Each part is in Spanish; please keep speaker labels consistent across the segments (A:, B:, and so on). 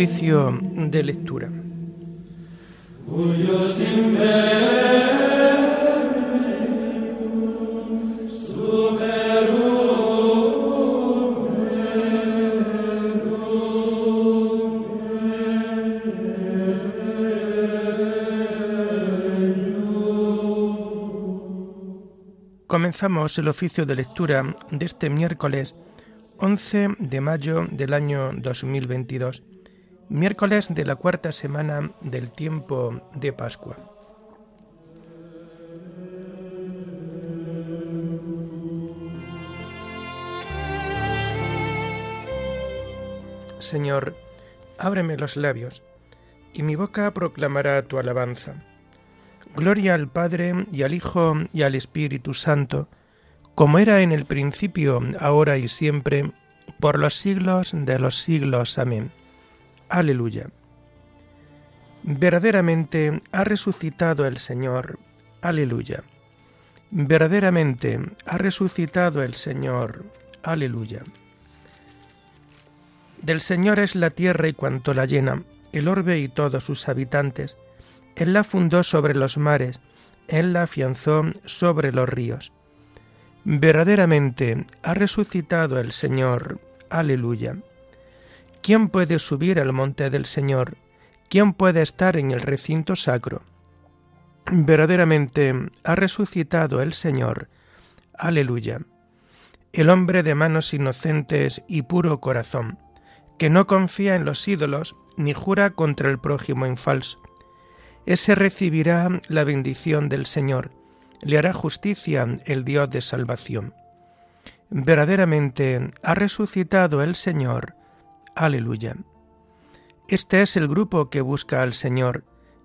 A: Oficio de lectura. Comenzamos el oficio de lectura de este miércoles 11 de mayo del año 2022, miércoles de la cuarta semana del tiempo de Pascua. Señor, ábreme los labios, y mi boca proclamará tu alabanza. Gloria al Padre y al Hijo y al Espíritu Santo, como era en el principio, ahora y siempre, por los siglos de los siglos. Amén. Aleluya. Verdaderamente ha resucitado el Señor. Aleluya. Verdaderamente ha resucitado el Señor. Aleluya. Del Señor es la tierra y cuanto la llena, el orbe y todos sus habitantes. Él la fundó sobre los mares, Él la afianzó sobre los ríos. Verdaderamente ha resucitado el Señor. Aleluya. ¿Quién puede subir al monte del Señor? ¿Quién puede estar en el recinto sacro? Verdaderamente ha resucitado el Señor. Aleluya. El hombre de manos inocentes y puro corazón, que no confía en los ídolos ni jura contra el prójimo en falso. Ese recibirá la bendición del Señor le hará justicia el Dios de salvación. Verdaderamente ha resucitado el Señor. Aleluya. Este es el grupo que busca al Señor,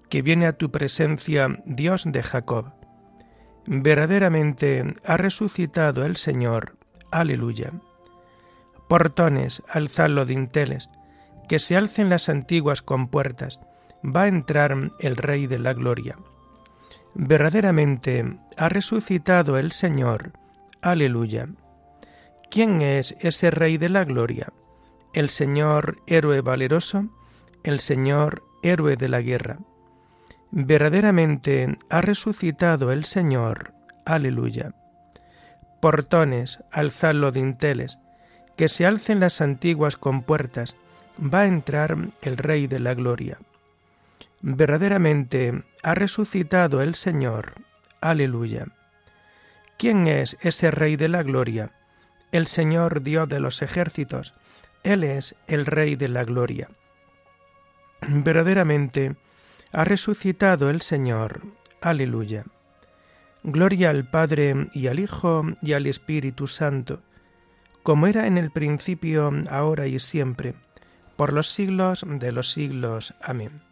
A: que viene a tu presencia, Dios de Jacob. Verdaderamente ha resucitado el Señor. Aleluya. Portones, alzad los dinteles, que se alcen las antiguas compuertas, va a entrar el Rey de la Gloria. Verdaderamente ha resucitado el Señor. Aleluya. ¿Quién es ese Rey de la Gloria? El Señor héroe valeroso, el Señor héroe de la guerra. Verdaderamente ha resucitado el Señor. Aleluya. Portones, alzad los dinteles, que se alcen las antiguas compuertas, va a entrar el Rey de la Gloria. Verdaderamente ha resucitado el Señor. Aleluya. ¿Quién es ese Rey de la Gloria? El Señor Dios de los ejércitos. Él es el Rey de la Gloria. Verdaderamente ha resucitado el Señor. Aleluya. Gloria al Padre y al Hijo y al Espíritu Santo, como era en el principio, ahora y siempre, por los siglos de los siglos. Amén.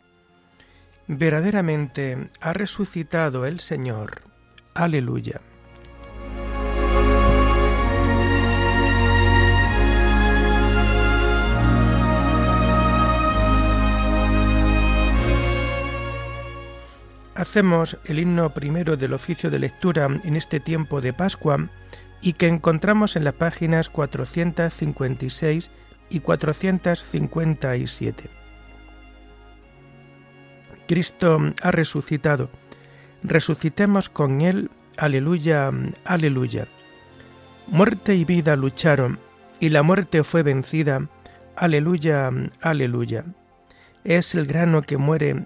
A: Verdaderamente ha resucitado el Señor. Aleluya. Hacemos el himno primero del oficio de lectura en este tiempo de Pascua y que encontramos en las páginas 456 y 457. Cristo ha resucitado. Resucitemos con Él. Aleluya, aleluya. Muerte y vida lucharon, y la muerte fue vencida. Aleluya, aleluya. Es el grano que muere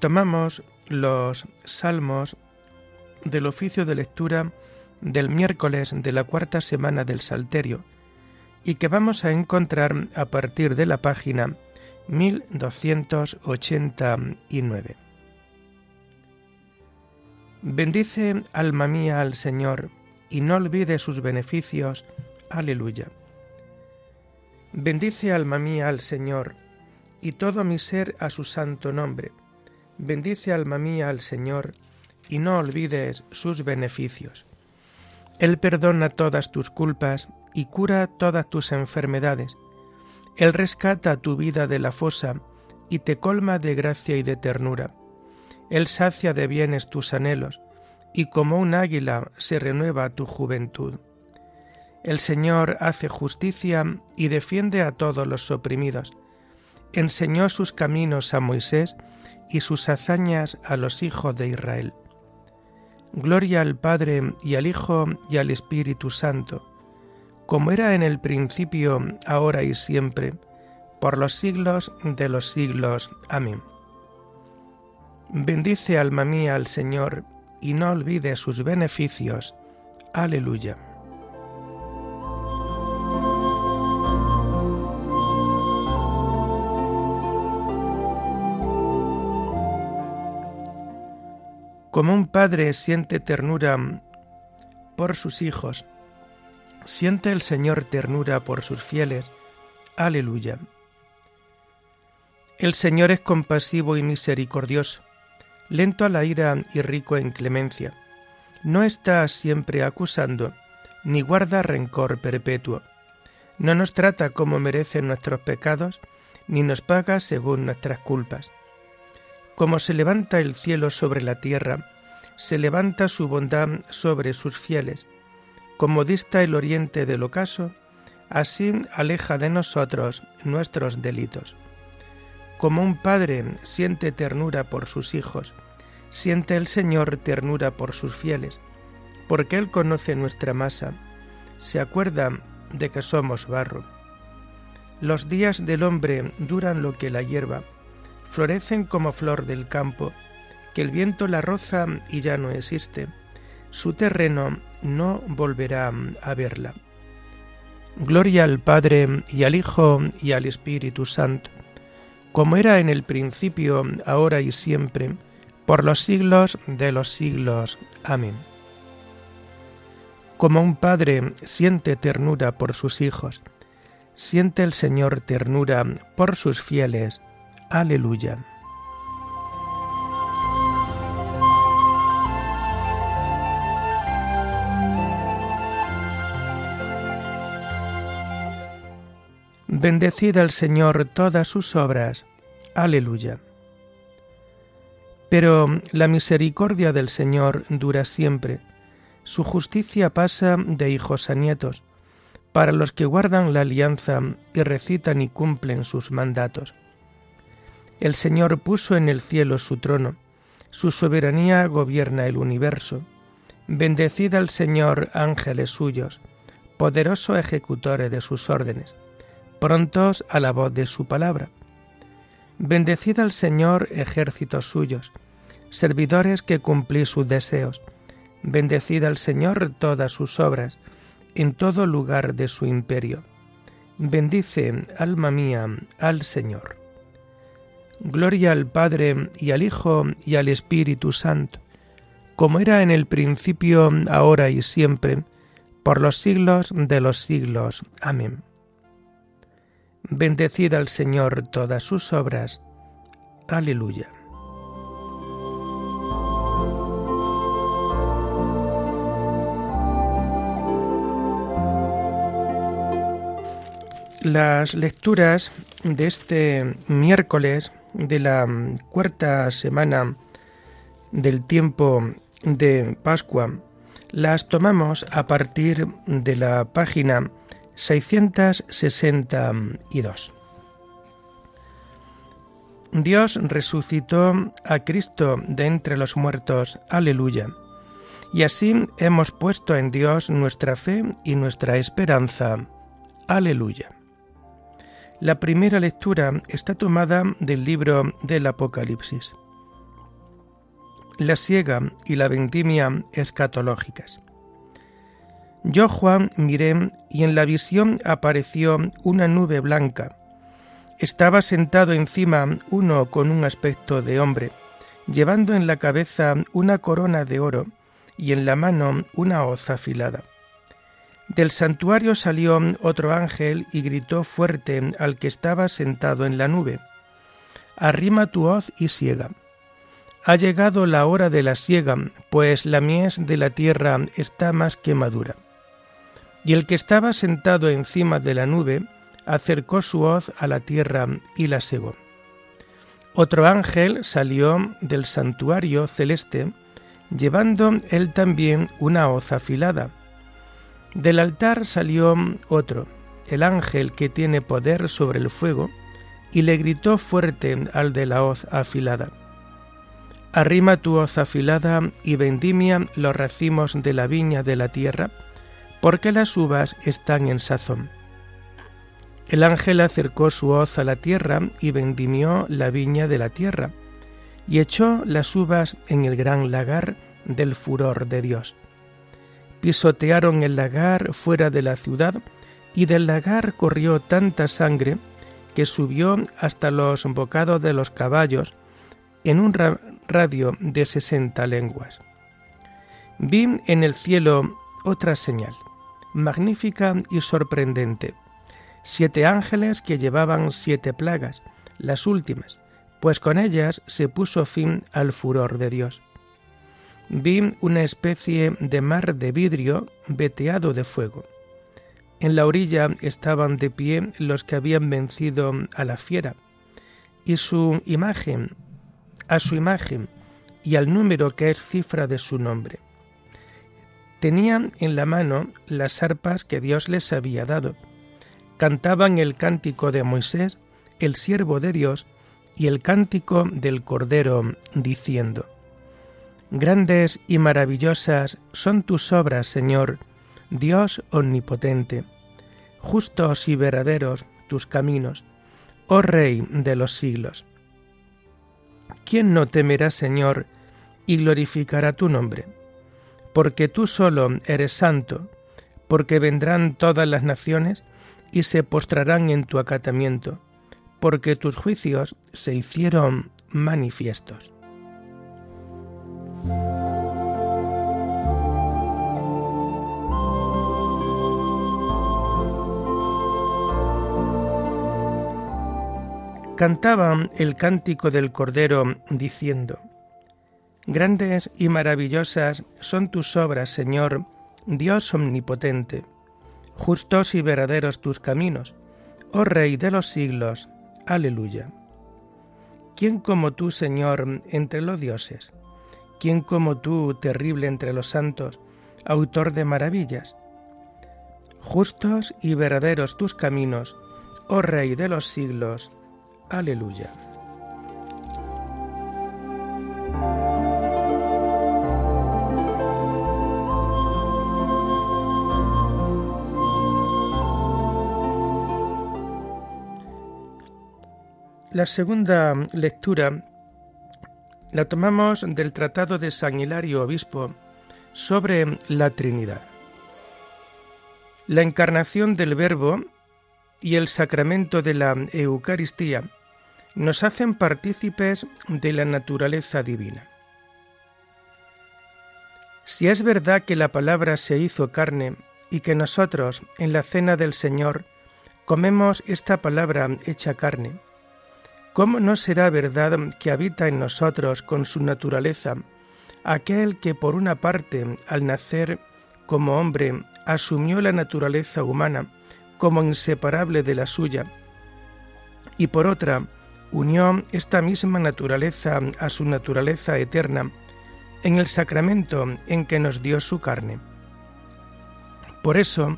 A: Tomamos los salmos del oficio de lectura del miércoles de la cuarta semana del Salterio y que vamos a encontrar a partir de la página 1289. Bendice, alma mía, al Señor, y no olvide sus beneficios. Aleluya. Bendice, alma mía, al Señor, y todo mi ser a su santo nombre. Bendice, alma mía, al Señor, y no olvides sus beneficios. Él perdona todas tus culpas y cura todas tus enfermedades. Él rescata tu vida de la fosa y te colma de gracia y de ternura. Él sacia de bienes tus anhelos, y como un águila se renueva tu juventud. El Señor hace justicia y defiende a todos los oprimidos. Enseñó sus caminos a Moisés y sus hazañas a los hijos de Israel. Gloria al Padre y al Hijo y al Espíritu Santo, como era en el principio, ahora y siempre, por los siglos de los siglos. Amén. Bendice alma mía al Señor, y no olvide sus beneficios. Aleluya. Como un padre siente ternura por sus hijos, siente el Señor ternura por sus fieles. Aleluya. El Señor es compasivo y misericordioso lento a la ira y rico en clemencia. No está siempre acusando, ni guarda rencor perpetuo. No nos trata como merecen nuestros pecados, ni nos paga según nuestras culpas. Como se levanta el cielo sobre la tierra, se levanta su bondad sobre sus fieles. Como dista el oriente del ocaso, así aleja de nosotros nuestros delitos. Como un padre siente ternura por sus hijos, siente el Señor ternura por sus fieles, porque Él conoce nuestra masa, se acuerda de que somos barro. Los días del hombre duran lo que la hierba, florecen como flor del campo, que el viento la roza y ya no existe, su terreno no volverá a verla. Gloria al Padre y al Hijo y al Espíritu Santo como era en el principio, ahora y siempre, por los siglos de los siglos. Amén. Como un padre siente ternura por sus hijos, siente el Señor ternura por sus fieles. Aleluya. Bendecid al Señor todas sus obras. Aleluya. Pero la misericordia del Señor dura siempre, su justicia pasa de hijos a nietos, para los que guardan la alianza y recitan y cumplen sus mandatos. El Señor puso en el cielo su trono, su soberanía gobierna el universo. Bendecid al Señor ángeles suyos, poderoso ejecutores de sus órdenes prontos a la voz de su palabra. Bendecid al Señor ejércitos suyos, servidores que cumplís sus deseos. Bendecid al Señor todas sus obras, en todo lugar de su imperio. Bendice, alma mía, al Señor. Gloria al Padre y al Hijo y al Espíritu Santo, como era en el principio, ahora y siempre, por los siglos de los siglos. Amén. Bendecid al Señor todas sus obras. Aleluya. Las lecturas de este miércoles de la cuarta semana del tiempo de Pascua las tomamos a partir de la página 662. Dios resucitó a Cristo de entre los muertos. Aleluya. Y así hemos puesto en Dios nuestra fe y nuestra esperanza. Aleluya. La primera lectura está tomada del libro del Apocalipsis. La siega y la vendimia escatológicas. Yo, Juan, miré y en la visión apareció una nube blanca. Estaba sentado encima uno con un aspecto de hombre, llevando en la cabeza una corona de oro y en la mano una hoz afilada. Del santuario salió otro ángel y gritó fuerte al que estaba sentado en la nube, Arrima tu hoz y siega. Ha llegado la hora de la siega, pues la mies de la tierra está más que madura. Y el que estaba sentado encima de la nube acercó su hoz a la tierra y la segó. Otro ángel salió del santuario celeste, llevando él también una hoz afilada. Del altar salió otro, el ángel que tiene poder sobre el fuego, y le gritó fuerte al de la hoz afilada. Arrima tu hoz afilada y vendimia los racimos de la viña de la tierra, porque las uvas están en sazón. El ángel acercó su hoz a la tierra y vendimió la viña de la tierra, y echó las uvas en el gran lagar del furor de Dios. Pisotearon el lagar fuera de la ciudad, y del lagar corrió tanta sangre que subió hasta los bocados de los caballos en un radio de sesenta lenguas. Vi en el cielo otra señal, magnífica y sorprendente, siete ángeles que llevaban siete plagas, las últimas, pues con ellas se puso fin al furor de Dios. Vi una especie de mar de vidrio veteado de fuego. En la orilla estaban de pie los que habían vencido a la fiera, y su imagen, a su imagen y al número que es cifra de su nombre. Tenían en la mano las arpas que Dios les había dado, cantaban el cántico de Moisés, el siervo de Dios, y el cántico del Cordero, diciendo, Grandes y maravillosas son tus obras, Señor, Dios omnipotente, justos y verdaderos tus caminos, oh Rey de los siglos. ¿Quién no temerá, Señor, y glorificará tu nombre? Porque tú solo eres santo, porque vendrán todas las naciones y se postrarán en tu acatamiento, porque tus juicios se hicieron manifiestos. Cantaban el cántico del Cordero diciendo, Grandes y maravillosas son tus obras, Señor, Dios omnipotente justos y verdaderos tus caminos, oh Rey de los siglos. Aleluya. ¿Quién como tú, Señor, entre los dioses? ¿Quién como tú, terrible entre los santos, autor de maravillas? Justos y verdaderos tus caminos, oh Rey de los siglos. Aleluya. La segunda lectura la tomamos del Tratado de San Hilario Obispo sobre la Trinidad. La encarnación del Verbo y el sacramento de la Eucaristía nos hacen partícipes de la naturaleza divina. Si es verdad que la palabra se hizo carne y que nosotros, en la cena del Señor, comemos esta palabra hecha carne, ¿Cómo no será verdad que habita en nosotros con su naturaleza aquel que por una parte al nacer como hombre asumió la naturaleza humana como inseparable de la suya y por otra unió esta misma naturaleza a su naturaleza eterna en el sacramento en que nos dio su carne? Por eso,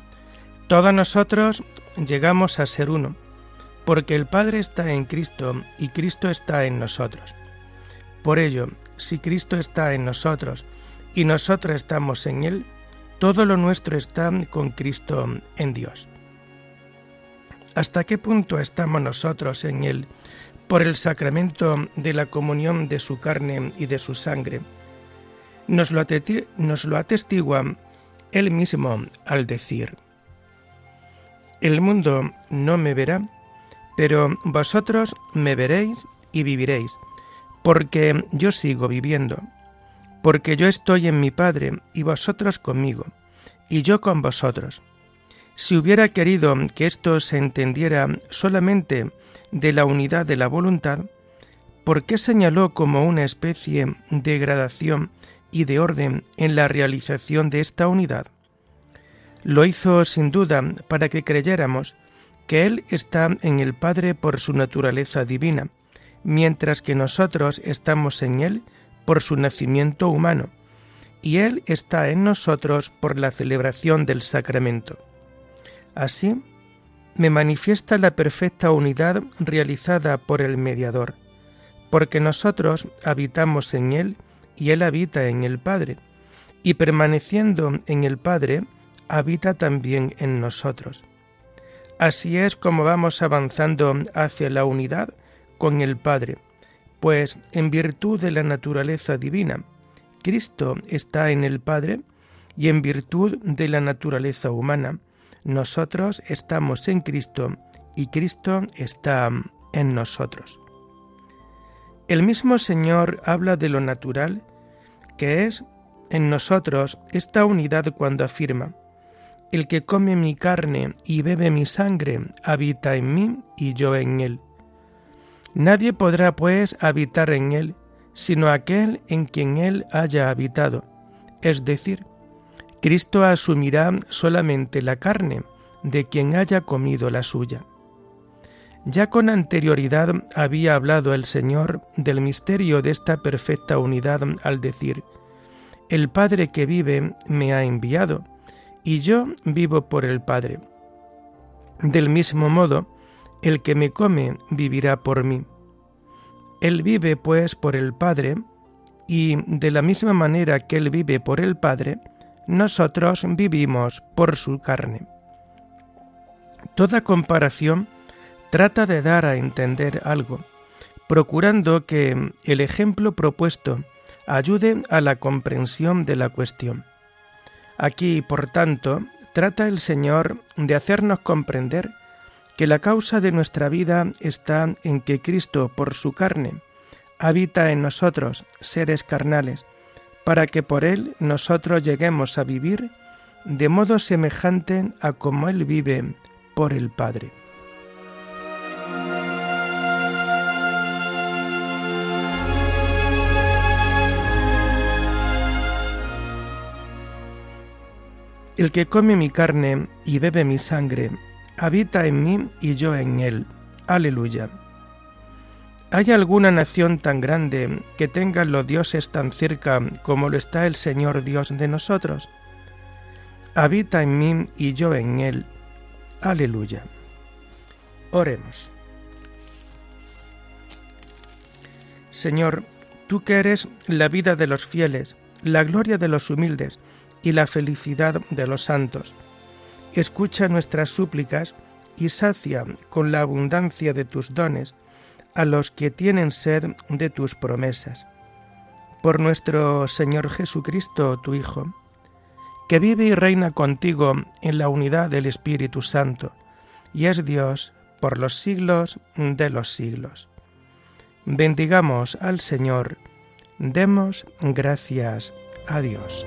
A: todos nosotros llegamos a ser uno porque el Padre está en Cristo y Cristo está en nosotros. Por ello, si Cristo está en nosotros y nosotros estamos en Él, todo lo nuestro está con Cristo en Dios. ¿Hasta qué punto estamos nosotros en Él por el sacramento de la comunión de su carne y de su sangre? Nos lo, atestigua Él mismo al decir, El mundo no me verá, pero vosotros me veréis y viviréis, porque yo sigo viviendo, porque yo estoy en mi Padre y vosotros conmigo, y yo con vosotros. Si hubiera querido que esto se entendiera solamente de la unidad de la voluntad, ¿por qué señaló como una especie de gradación y de orden en la realización de esta unidad? Lo hizo sin duda para que creyéramos que Él está en el Padre por su naturaleza divina, mientras que nosotros estamos en Él por su nacimiento humano, y Él está en nosotros por la celebración del sacramento. Así, me manifiesta la perfecta unidad realizada por el mediador, porque nosotros habitamos en Él y Él habita en el Padre, y permaneciendo en el Padre, habita también en nosotros. Así es como vamos avanzando hacia la unidad con el Padre, pues en virtud de la naturaleza divina, Cristo está en el Padre y en virtud de la naturaleza humana, nosotros estamos en Cristo y Cristo está en nosotros. El mismo Señor habla de lo natural, que es en nosotros esta unidad cuando afirma, el que come mi carne y bebe mi sangre habita en mí y yo en él. Nadie podrá, pues, habitar en él, sino aquel en quien él haya habitado, es decir, Cristo asumirá solamente la carne de quien haya comido la suya. Ya con anterioridad había hablado el Señor del misterio de esta perfecta unidad al decir, El Padre que vive me ha enviado, y yo vivo por el Padre. Del mismo modo, el que me come vivirá por mí. Él vive pues por el Padre, y de la misma manera que Él vive por el Padre, nosotros vivimos por su carne. Toda comparación trata de dar a entender algo, procurando que el ejemplo propuesto ayude a la comprensión de la cuestión. Aquí, por tanto, trata el Señor de hacernos comprender que la causa de nuestra vida está en que Cristo, por su carne, habita en nosotros, seres carnales, para que por Él nosotros lleguemos a vivir de modo semejante a como Él vive por el Padre. El que come mi carne y bebe mi sangre, habita en mí y yo en él. Aleluya. ¿Hay alguna nación tan grande que tenga los dioses tan cerca como lo está el Señor Dios de nosotros? Habita en mí y yo en él. Aleluya. Oremos. Señor, tú que eres la vida de los fieles, la gloria de los humildes, y la felicidad de los santos. Escucha nuestras súplicas y sacia con la abundancia de tus dones a los que tienen sed de tus promesas. Por nuestro Señor Jesucristo, tu Hijo, que vive y reina contigo en la unidad del Espíritu Santo, y es Dios por los siglos de los siglos. Bendigamos al Señor, demos gracias a Dios.